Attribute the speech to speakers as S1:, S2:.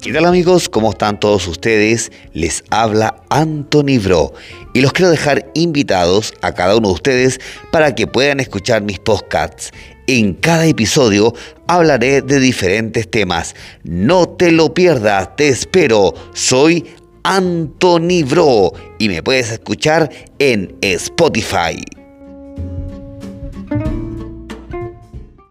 S1: ¿Qué tal amigos? ¿Cómo están todos ustedes? Les habla Anthony Bro y los quiero dejar invitados a cada uno de ustedes para que puedan escuchar mis podcasts. En cada episodio hablaré de diferentes temas. No te lo pierdas, te espero. Soy Anthony Bro y me puedes escuchar en Spotify.